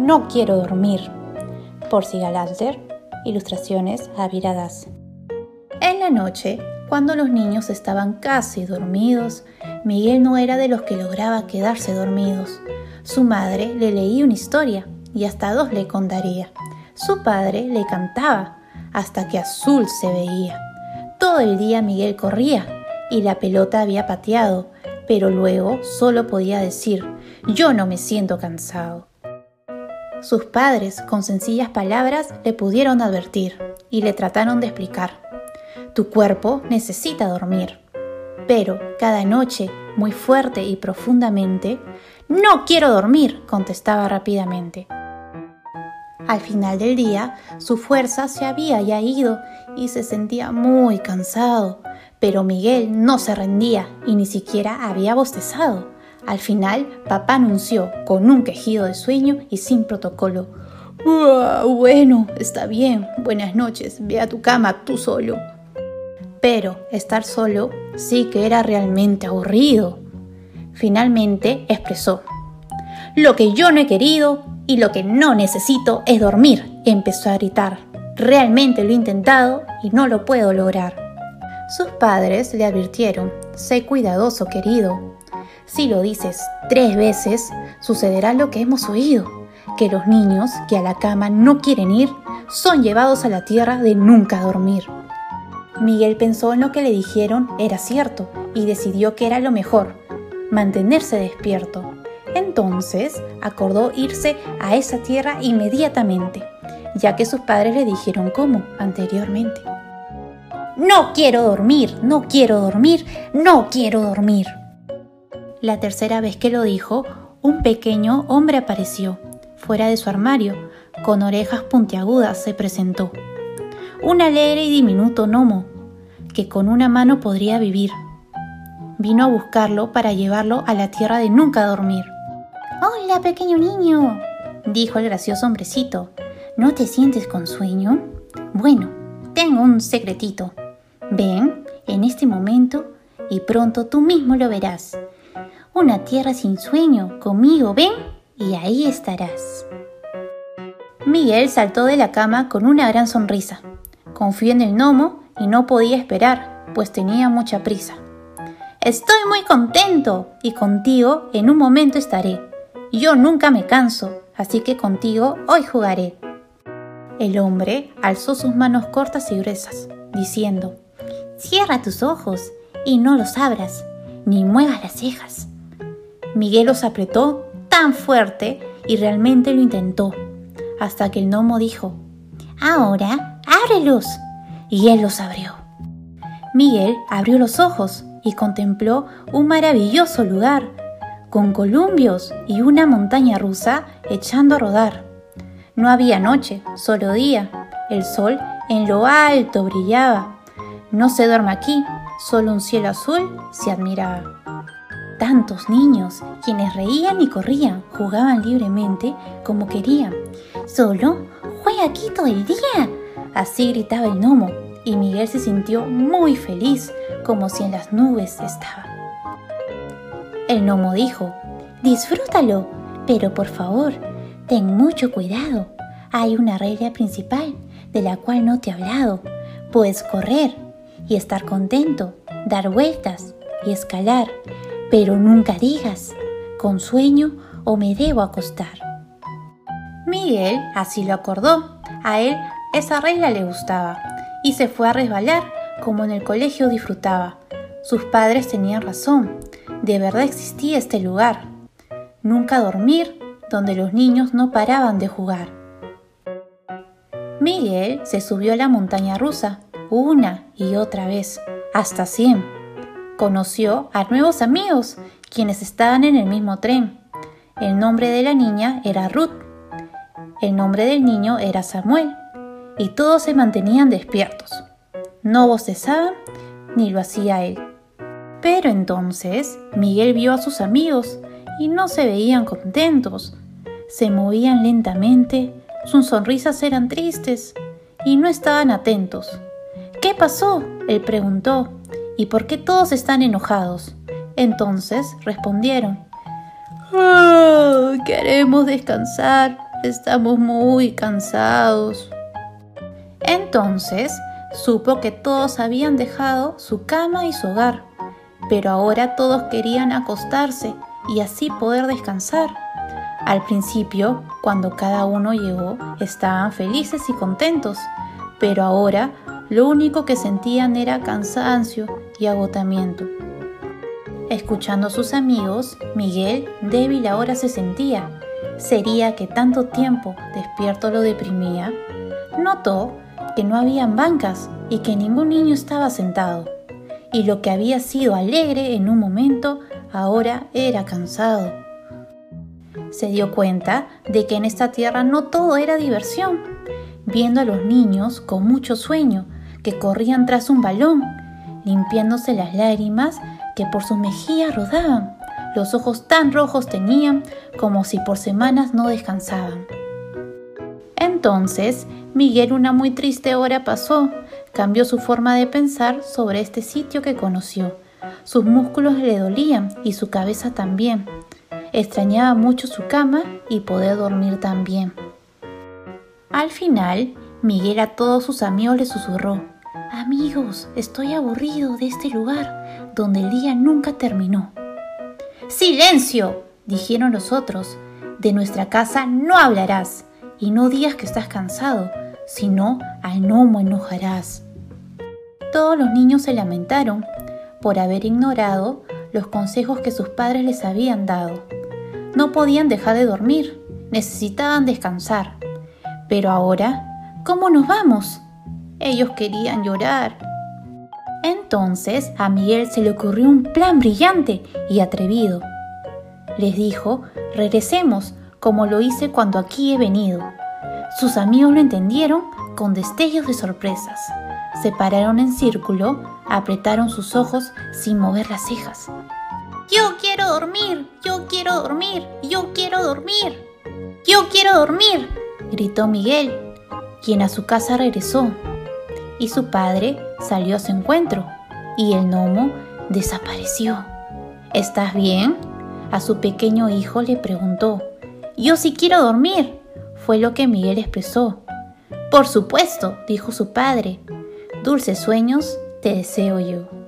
No quiero dormir. Por Sigalalter, ilustraciones aviradas. En la noche, cuando los niños estaban casi dormidos, Miguel no era de los que lograba quedarse dormidos. Su madre le leía una historia y hasta dos le contaría. Su padre le cantaba hasta que azul se veía. Todo el día Miguel corría y la pelota había pateado, pero luego solo podía decir, yo no me siento cansado. Sus padres, con sencillas palabras, le pudieron advertir y le trataron de explicar. Tu cuerpo necesita dormir. Pero cada noche, muy fuerte y profundamente, No quiero dormir, contestaba rápidamente. Al final del día, su fuerza se había ya ido y se sentía muy cansado, pero Miguel no se rendía y ni siquiera había bostezado. Al final, papá anunció, con un quejido de sueño y sin protocolo, bueno, está bien, buenas noches, ve a tu cama tú solo. Pero estar solo sí que era realmente aburrido. Finalmente expresó, lo que yo no he querido y lo que no necesito es dormir, empezó a gritar. Realmente lo he intentado y no lo puedo lograr. Sus padres le advirtieron, sé cuidadoso querido. Si lo dices tres veces, sucederá lo que hemos oído, que los niños que a la cama no quieren ir son llevados a la tierra de nunca dormir. Miguel pensó en lo que le dijeron era cierto y decidió que era lo mejor, mantenerse despierto. Entonces acordó irse a esa tierra inmediatamente, ya que sus padres le dijeron cómo anteriormente. No quiero dormir, no quiero dormir, no quiero dormir. La tercera vez que lo dijo, un pequeño hombre apareció, fuera de su armario, con orejas puntiagudas se presentó un alegre y diminuto gnomo, que con una mano podría vivir. Vino a buscarlo para llevarlo a la tierra de nunca dormir. Hola, pequeño niño, dijo el gracioso hombrecito. ¿No te sientes con sueño? Bueno, tengo un secretito. Ven en este momento y pronto tú mismo lo verás. Una tierra sin sueño, conmigo, ven y ahí estarás. Miguel saltó de la cama con una gran sonrisa. Confió en el gnomo y no podía esperar, pues tenía mucha prisa. Estoy muy contento y contigo en un momento estaré. Yo nunca me canso, así que contigo hoy jugaré. El hombre alzó sus manos cortas y gruesas, diciendo, Cierra tus ojos y no los abras, ni muevas las cejas. Miguel los apretó tan fuerte y realmente lo intentó, hasta que el gnomo dijo, Ahora ábrelos. Y él los abrió. Miguel abrió los ojos y contempló un maravilloso lugar, con columbios y una montaña rusa echando a rodar. No había noche, solo día. El sol en lo alto brillaba. No se duerme aquí, solo un cielo azul se admiraba. Tantos niños, quienes reían y corrían, jugaban libremente como querían. Solo juega aquí todo el día, Así gritaba el gnomo, y Miguel se sintió muy feliz, como si en las nubes estaba. El gnomo dijo, disfrútalo, pero por favor, ten mucho cuidado. Hay una regla principal de la cual no te he hablado. Puedes correr y estar contento, dar vueltas y escalar, pero nunca digas, con sueño o me debo acostar. Miguel así lo acordó. A él esa regla le gustaba y se fue a resbalar como en el colegio disfrutaba. Sus padres tenían razón, de verdad existía este lugar. Nunca dormir donde los niños no paraban de jugar. Miguel se subió a la montaña rusa una y otra vez, hasta cien. Conoció a nuevos amigos, quienes estaban en el mismo tren. El nombre de la niña era Ruth. El nombre del niño era Samuel y todos se mantenían despiertos. No bostezaban ni lo hacía él. Pero entonces Miguel vio a sus amigos y no se veían contentos. Se movían lentamente, sus sonrisas eran tristes y no estaban atentos. ¿Qué pasó? Él preguntó. ¿Y por qué todos están enojados? Entonces respondieron. Oh, queremos descansar estamos muy cansados. Entonces supo que todos habían dejado su cama y su hogar, pero ahora todos querían acostarse y así poder descansar. Al principio, cuando cada uno llegó, estaban felices y contentos, pero ahora lo único que sentían era cansancio y agotamiento. Escuchando a sus amigos, Miguel, débil ahora se sentía. ¿Sería que tanto tiempo despierto lo deprimía? Notó que no habían bancas y que ningún niño estaba sentado. Y lo que había sido alegre en un momento, ahora era cansado. Se dio cuenta de que en esta tierra no todo era diversión, viendo a los niños con mucho sueño que corrían tras un balón, limpiándose las lágrimas que por sus mejillas rodaban. Los ojos tan rojos tenían como si por semanas no descansaban. Entonces, Miguel una muy triste hora pasó, cambió su forma de pensar sobre este sitio que conoció. Sus músculos le dolían y su cabeza también. Extrañaba mucho su cama y poder dormir también. Al final, Miguel a todos sus amigos le susurró, Amigos, estoy aburrido de este lugar donde el día nunca terminó. ¡Silencio! dijeron los otros. De nuestra casa no hablarás y no digas que estás cansado, sino al gnomo enojarás. Todos los niños se lamentaron por haber ignorado los consejos que sus padres les habían dado. No podían dejar de dormir, necesitaban descansar. Pero ahora, ¿cómo nos vamos? Ellos querían llorar. Entonces a Miguel se le ocurrió un plan brillante y atrevido. Les dijo, regresemos como lo hice cuando aquí he venido. Sus amigos lo entendieron con destellos de sorpresas. Se pararon en círculo, apretaron sus ojos sin mover las cejas. Yo quiero dormir, yo quiero dormir, yo quiero dormir. Yo quiero dormir, gritó Miguel, quien a su casa regresó y su padre salió a su encuentro y el gnomo desapareció. ¿Estás bien? A su pequeño hijo le preguntó. Yo sí quiero dormir, fue lo que Miguel expresó. Por supuesto, dijo su padre. Dulces sueños te deseo yo.